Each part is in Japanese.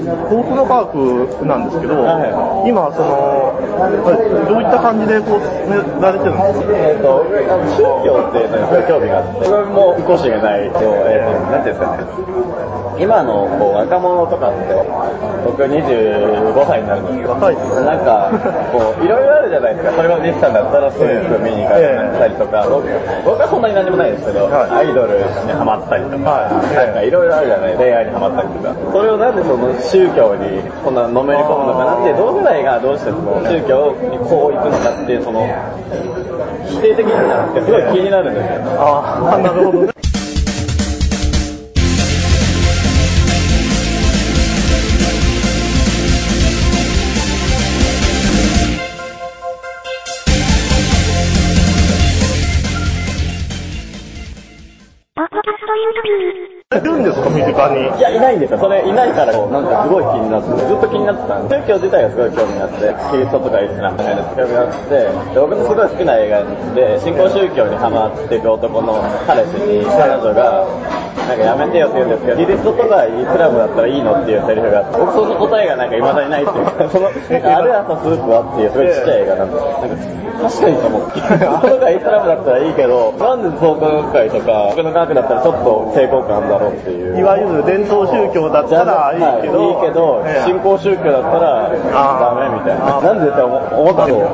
幸福の科学なんですけど、は今、その、どういった感じでこう進められてるんですか？えっ、と、宗教っていうのにすごい興味があって、自分も少しがないと、えっ、と、なんていうんですかね。今のこう若者とかって、僕25歳になるんですけど、なんか、こう、いろいろあるじゃないですか。それこそ西さんだったらストレス見に行かれたりとか、僕僕はそんなに何もないですけど、はい。アイドルにハマったりとか、はい。なんかいろいろあるじゃない恋愛にハマったりとか。それをなんでその宗教にこんなのめり込むのかなって、同世代がどうしてその宗教にこう行くのかってその、否定的になってすごい気になるんですよ。ああ、なるほどね。ポッドキャストインタビュー。いるんですか、身近に？いや、いないんですよ。それいないから、なんかすごい気になって、ずっと気になってたんで、宗教自体がすごい興味があって、キリストとかイスラムとかに興味があって、で僕のすごい好きな映画で、新興宗教にハマっていく男の彼氏に、彼女が、なんかやめてよって言うんですけど、キリストとかイスラムだったらいいのっていうセリフがあって、僕その答えがなんか未だにないっていうか、その、なんかある朝スープはっていうすごいちっちゃい映画なんですよ。なんか確かにと思って。キリストとかイスラムだったらいいけど、なんで創価学会とか、僕の科学だったらちょっと抵抗感だろうっていう。いわゆる伝統宗教だったらい。いけど、はいいいけどええ。新興宗教だったらダメみたいな。なんでって思思ったんですよ。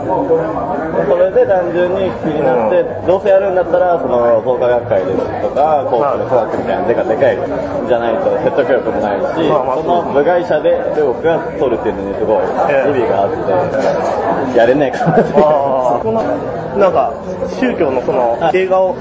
それで単純に気になって、どうせやるんだったら、その創価学会ですとか、高校の科学みたいなでかでかいじゃないと説得力もないし、まあまあその部外者で僕が取るっていうのにすごいええ。意味があって、やれないかなって。ああ、この、なんか、宗教のそのはい映画を、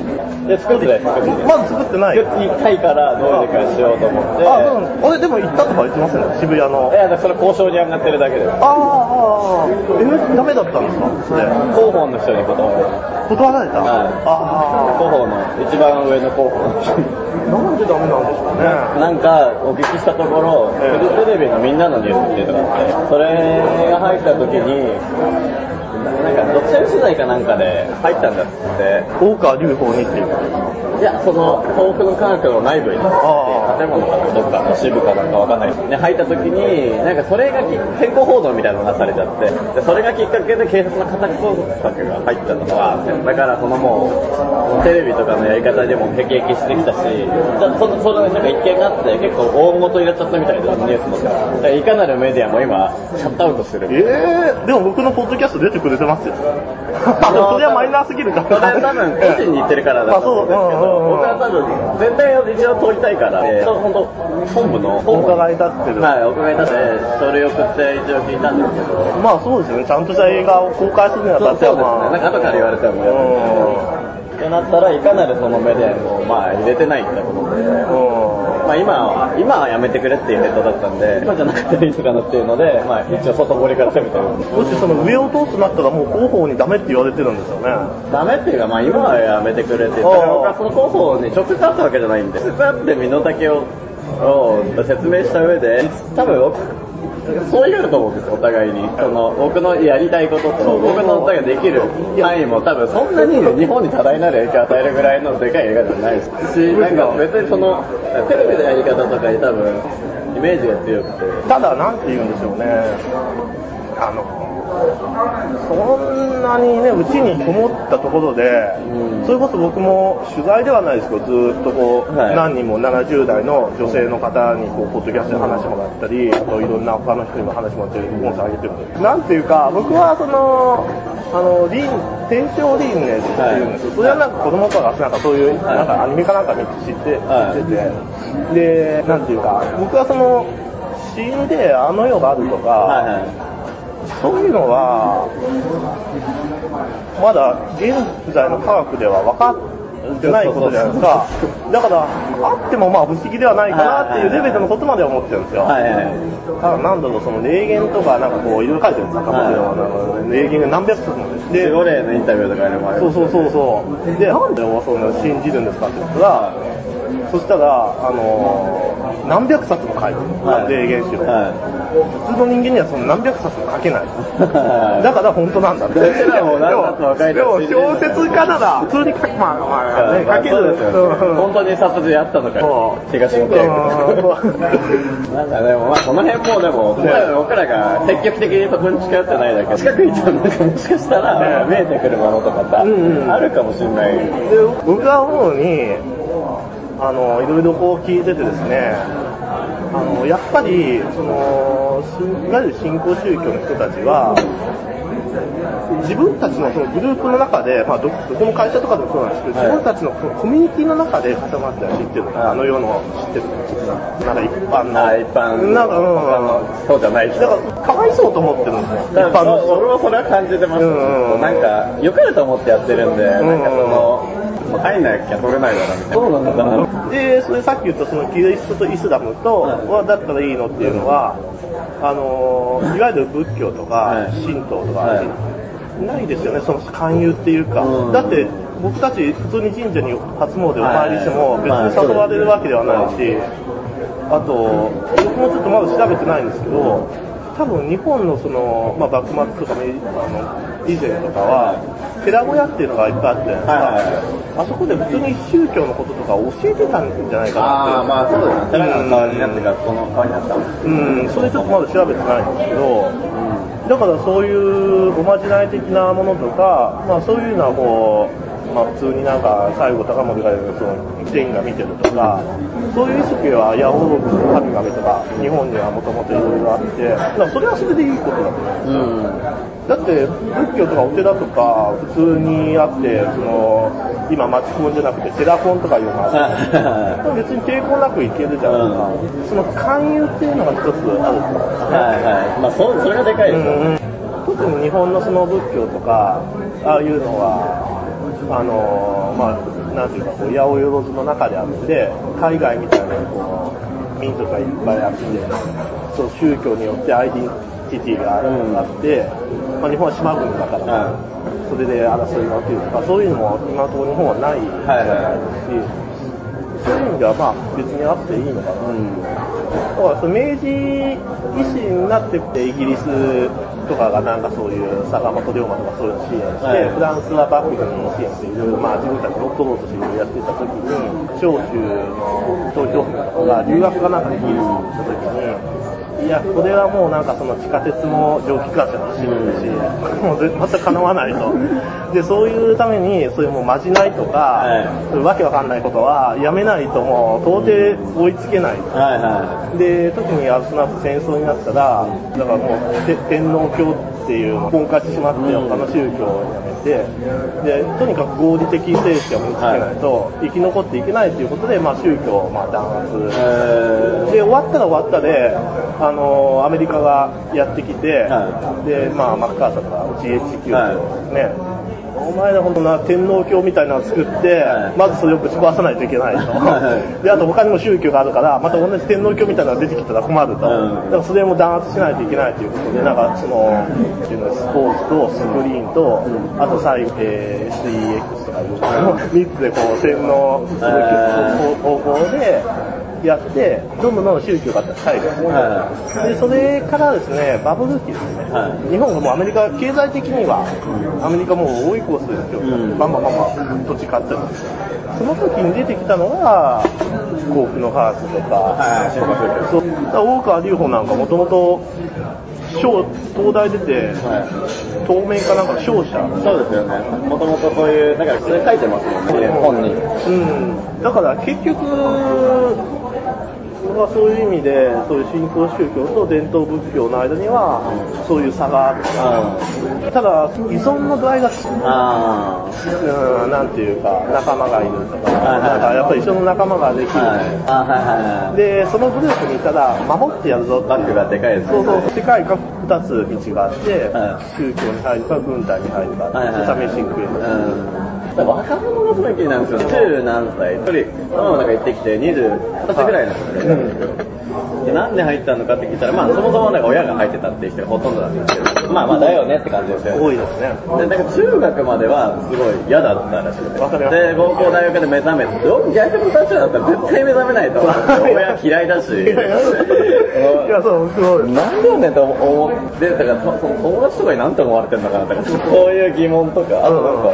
で、作ってない。まだ作ってない。作って1回からどうにかしようと思って、あ、うん。俺でも行ったとか言ってますね、渋谷のい。や、だからそれ交渉に上がってるだけです。ああ、ああ、え、ダメだったんですかそれ？広報の人に断られた？断られた？はいあ広報の一番上の広報の人なんでダメなんでしょうね。なんかお聞きしたところ、テレビのみんなのニュースっていうのがあって、それが入った時に、なんか読者取材かなんかで入ったんだっつって、大川隆法にっていう。いや、その、東北の科学の内部に、あ建物かどっかの支部かなんかわかんないですね、入った時に、なんかそれがき先行報道みたいなのがされちゃって、でそれがきっかけで警察の家宅捜索が入ったのが、だからそのもう、テレビとかのやり方でも辟易してきたし、じゃそのそのなんか一件があって、結構大元になっちゃったみたいで、ニュースの。だからいかなるメディアも今、シャットアウトしてる。ええでも僕のポッドキャスト出てくれてますよ。それはマイナーすぎるから。それ多分個人に言ってるからだと思うんですけど、僕は多分全体を一応通りたいから、本当。本部の？お伺い立ってる。はい、お伺い立て書類送って一応聞いたんですけど、まあそうですよね、ちゃんとした映画を公開するにはそうそうですね、だってまあ、なんか後から言われてもやるってなったらいかなるそのメディアもまあ入れてないんだと思って。うまあ今は、今はやめてくれっていうヘッドだったんで、今じゃなくていいのかなっていうので、まあ一応外堀から攻めてるんですん。もしその上を通すなったらもう広報にダメって言われてるんですよね。ダメっていうか、まあ今はやめてくれって言ったら、僕はその広報に直接会ったわけじゃないんで、直接会って身の丈をを説明した上で、多分僕、そういうと思うんですよ、お互いに。その、僕のやりたいことと、僕の歌ができる範囲も多分そんなに日本に多大なる影響を与えるぐらいのでかい映画じゃないですし、なんか別にその、テレビのやり方とかに多分、イメージが強くて。ただ、なんて言うんでしょうね。あの、そんなにね、うちにこもったところで、うん。それこそ僕も取材ではないですけど、ずーっとこう、はい。何人も70代の女性の方にこう、ポッドキャストで話もらったり、あといろんな他の人にも話もらって、音声上げてるんなんていうか、僕はその、あの、リン、天正輪廻っていうんですよ。それはなんか子供からなんかそういう、はい。なんかアニメかなんか見て知って、はい。知ってて、で、なんていうか、僕はその、死んであの世があるとか、はいはい。そういうのは、まだ現在の科学では分かってないことじゃないですか。だから、あってもまあ不思議ではないかなっていうレベルのことまで思ってるんですよ。はいはい。ただなんだろう、その霊言とかなんかこういろいろ書いてるんですよ、坂本龍馬のなんか霊言が何百冊もです。で守護霊のインタビューとかにもあるそうそうそうそう。で、なんでそんな信じるんですかって言ったら、そそしたら、あのー何百冊も書いてる。はい霊言集を。は普通の人間にはその何百冊も書けない。い。だから本当なんだって。でも小説家なら、普通に書く、まあまあ、ね、書ける。本当に殺人あったのかそ、う東野圭うんなんかでも、まあこの辺もでも、僕らが積極的にそこに近寄ってないだけで、近くにいたらなんかもしかしたらね見えてくるものとかさ、あるかもしれない。で僕が思うにあのいろいろこう聞いててですねあのやっぱりそのしいわゆる新興宗教の人たちは自分たちのそのグループの中で、まあ、どどこの会社とかでもそうなんですけど、はい。自分たちのこのコミュニティの中で固まってってる、あの世の知ってる。なんか一般の。あ一般なんか、うん、そうじゃない人だからかわいそうと思ってるんですよ。一般の。人俺もそれは感じてます、うんうんなんか良かれと思ってやってるんで、んなんかそのもう入んなきゃ取れないだろみたいな。そうなのかなで、それさっき言ったそのキリストとイスラムと、はだったらいいのっていうのは、あのーいわゆる仏教とかはい。神道とか、はい。ないですよね、その勧誘っていうか、うん。だって僕たち普通に神社に初詣お参りしてもはい。別に誘われるわけではないし、あと、僕もちょっとまだ調べてないんですけど、多分日本のその、まあ、幕末とか以前とかは、寺小屋っていうのがいっぱいあって、はいはいあそこで普通に宗教のこととか教えてたんじゃないかなって。ああまあそうですね。寺が代わりになってからこの川になったうん、それちょっとまだ調べてないんですけど、だからそういうおまじない的なものとか、まあそういうのはこう、まあ普通になんか西郷隆盛がその天が見てるとか、そういう意識は八百万神々とか日本にはもともといろいろあって、それはそれでいいことだと思うんですよ。うんだって仏教とかお寺とか普通にあって、その今町コンじゃなくてテラコンとかいうのがあって、別に抵抗なくいけるじゃないですか。その勧誘っていうのが一つあると思うんですね。はいはいまあそそれがでかいですよね、特に日本のその仏教とか、ああいうのは、あのまあ、なんていうか、こう八百万の中であって、海外みたいなこう民族がいっぱいあって、その宗教によってアイデンティティがあって、まあ、日本は島国だから、それで争いが起きるとか、そういうのも今のところ日本はないじゃないですし、そういう意味ではまあ別にあっていいのかな。だからその明治維新になってきてイギリスとかがなんかそういう坂本龍馬とかそういうの支援して、はいフランスは幕府の支援していろいろまあ自分たち乗っ取ろうとしていろいろやってた時に長州の東京府とかが留学かなんかでイギリスに行った時にいや、これはもうなんかその地下鉄も蒸気機関車が走るし、もう全くかなわないと。で、そういうために、そういうもうまじないとか、はいそういうわけわかんないことはやめないともう到底追いつけない。で、特にあのその後戦争になったら、だからもうて天皇教っていうのを本化しまって、うん他の宗教をやめて、で、とにかく合理的精神を身につけないと生き残っていけないということで、まあ宗教をまあ弾圧。で終わったら終わったで、あのアメリカがやってきて、はでまあ、マッカーサーとか GHQ はいとね、お前ら本当な天皇教みたいなのを作って、はい。まずそれをぶち壊さないといけないと、はい。であと他にも宗教があるから、また同じ天皇教みたいなのが出てきたら困ると、うん。だからそれも弾圧しないといけないということで、なんかその、っていうのスポーツとスクリーンと、あと最後、えー SEX とかいう、3つでこう洗脳する方向で、やって、どんどんどんどん宗教が入る。はで、それからですね、バブル期ですね。はい。日本がもうアメリカ、経済的には、アメリカもう追い越すですよ。うん。バンバンバンバン土地買ったりその時に出てきたのが、甲府のハーツとか、はい。そうだから大川隆法なんかもともと、小東大出て、はい。透明かなんか商社。そうですよね。もともとそういうだからそれ書いてますもんね本に。うん、だから結局、僕はそういう意味で、そういう新興宗教と伝統仏教の間には、そういう差がある。ただ、依存の度合いが、あうん、なんていうか、仲間がいるとか、なんかやっぱり一緒の仲間ができる。あはいあはいはいはいで、そのグループにいたら、守ってやるぞっバックがでかいですそうそう、世界が2つ道があって、は宗教に入るか、軍隊に入るか、はいはい試しに食える。うん若者がすごい気になるんですよ。十何歳。一人、ママなんか行ってきて、二十、二十歳ぐらいなんですよね。でなんで入ったのかって聞いたら、まあそもそもなんか親が入ってたっていう人がほとんどなんですけど、まあまあだよねって感じですよ。多いですね。で、だから中学まではすごい嫌だったらしくて。わかりますで、高校大学で目覚めて、僕逆の立場だったら絶対目覚めないと思。親嫌いだし。いや、そう、すごい。なんでやねんと思って、だからそその友達とかに何て思われてんのかなとか、そういう疑問とか、あとなんか、